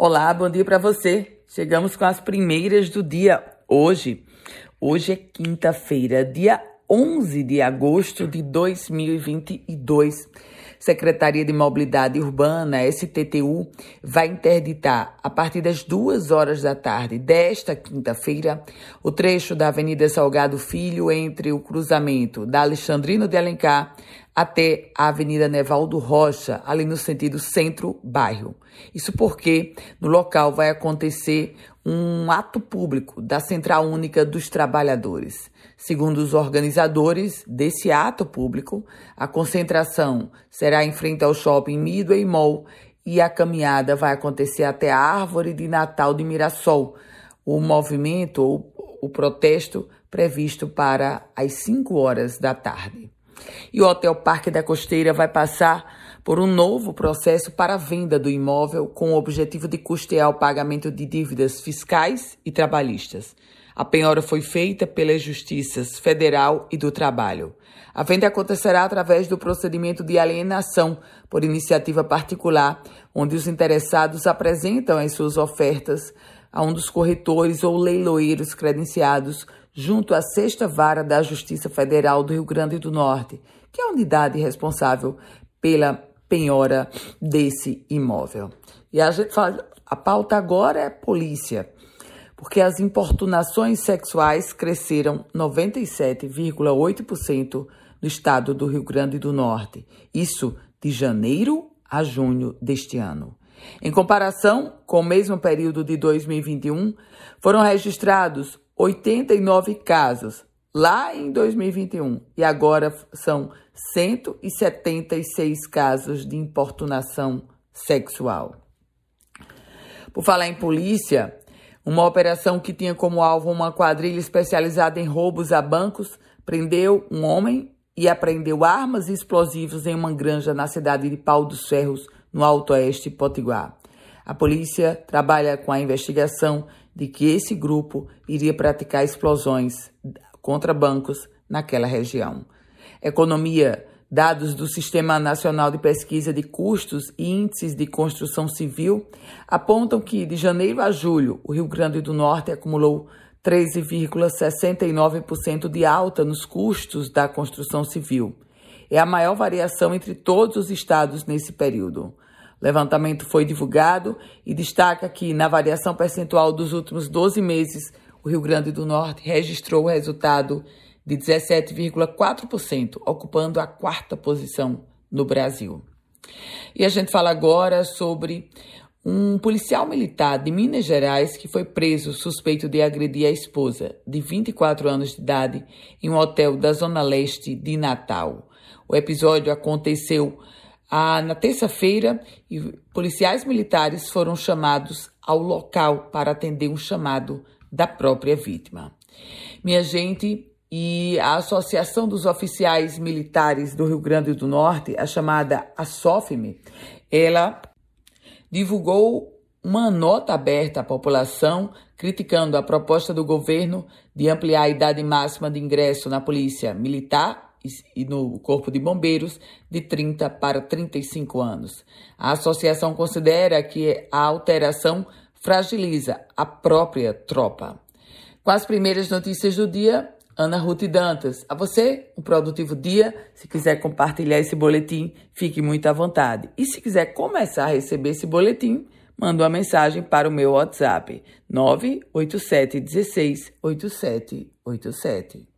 Olá, bom dia para você. Chegamos com as primeiras do dia hoje. Hoje é quinta-feira, dia 11 de agosto de 2022. Secretaria de Mobilidade Urbana, STTU, vai interditar a partir das duas horas da tarde desta quinta-feira o trecho da Avenida Salgado Filho entre o cruzamento da Alexandrino de Alencar até a Avenida Nevaldo Rocha, ali no sentido centro-bairro. Isso porque no local vai acontecer um ato público da Central Única dos Trabalhadores. Segundo os organizadores desse ato público, a concentração será em frente ao shopping Midway Mall e a caminhada vai acontecer até a Árvore de Natal de Mirassol. O movimento ou o protesto previsto para as 5 horas da tarde. E o Hotel Parque da Costeira vai passar por um novo processo para a venda do imóvel com o objetivo de custear o pagamento de dívidas fiscais e trabalhistas. A penhora foi feita pelas Justiças Federal e do Trabalho. A venda acontecerá através do procedimento de alienação por iniciativa particular, onde os interessados apresentam as suas ofertas a um dos corretores ou leiloeiros credenciados junto à Sexta Vara da Justiça Federal do Rio Grande do Norte, que é a unidade responsável pela penhora desse imóvel. E a, gente fala, a pauta agora é polícia, porque as importunações sexuais cresceram 97,8% no estado do Rio Grande do Norte. Isso de janeiro a junho deste ano. Em comparação com o mesmo período de 2021, foram registrados 89 casos lá em 2021 e agora são 176 casos de importunação sexual. Por falar em polícia, uma operação que tinha como alvo uma quadrilha especializada em roubos a bancos prendeu um homem e apreendeu armas e explosivos em uma granja na cidade de Pau dos Ferros, no Alto Oeste Potiguar. A polícia trabalha com a investigação de que esse grupo iria praticar explosões contra bancos naquela região. Economia, dados do Sistema Nacional de Pesquisa de Custos e Índices de Construção Civil apontam que de janeiro a julho o Rio Grande do Norte acumulou 13,69% de alta nos custos da construção civil. É a maior variação entre todos os estados nesse período. O levantamento foi divulgado e destaca que, na variação percentual dos últimos 12 meses, o Rio Grande do Norte registrou o resultado de 17,4%, ocupando a quarta posição no Brasil. E a gente fala agora sobre um policial militar de Minas Gerais que foi preso suspeito de agredir a esposa, de 24 anos de idade, em um hotel da Zona Leste de Natal. O episódio aconteceu ah, na terça-feira, policiais militares foram chamados ao local para atender um chamado da própria vítima. Minha gente, e a Associação dos Oficiais Militares do Rio Grande do Norte, a chamada ASOFME, ela divulgou uma nota aberta à população criticando a proposta do governo de ampliar a idade máxima de ingresso na Polícia Militar e no Corpo de Bombeiros de 30 para 35 anos. A associação considera que a alteração fragiliza a própria tropa. Com as primeiras notícias do dia, Ana Ruth Dantas. A você, um produtivo dia. Se quiser compartilhar esse boletim, fique muito à vontade. E se quiser começar a receber esse boletim, manda uma mensagem para o meu WhatsApp 987 16 8787.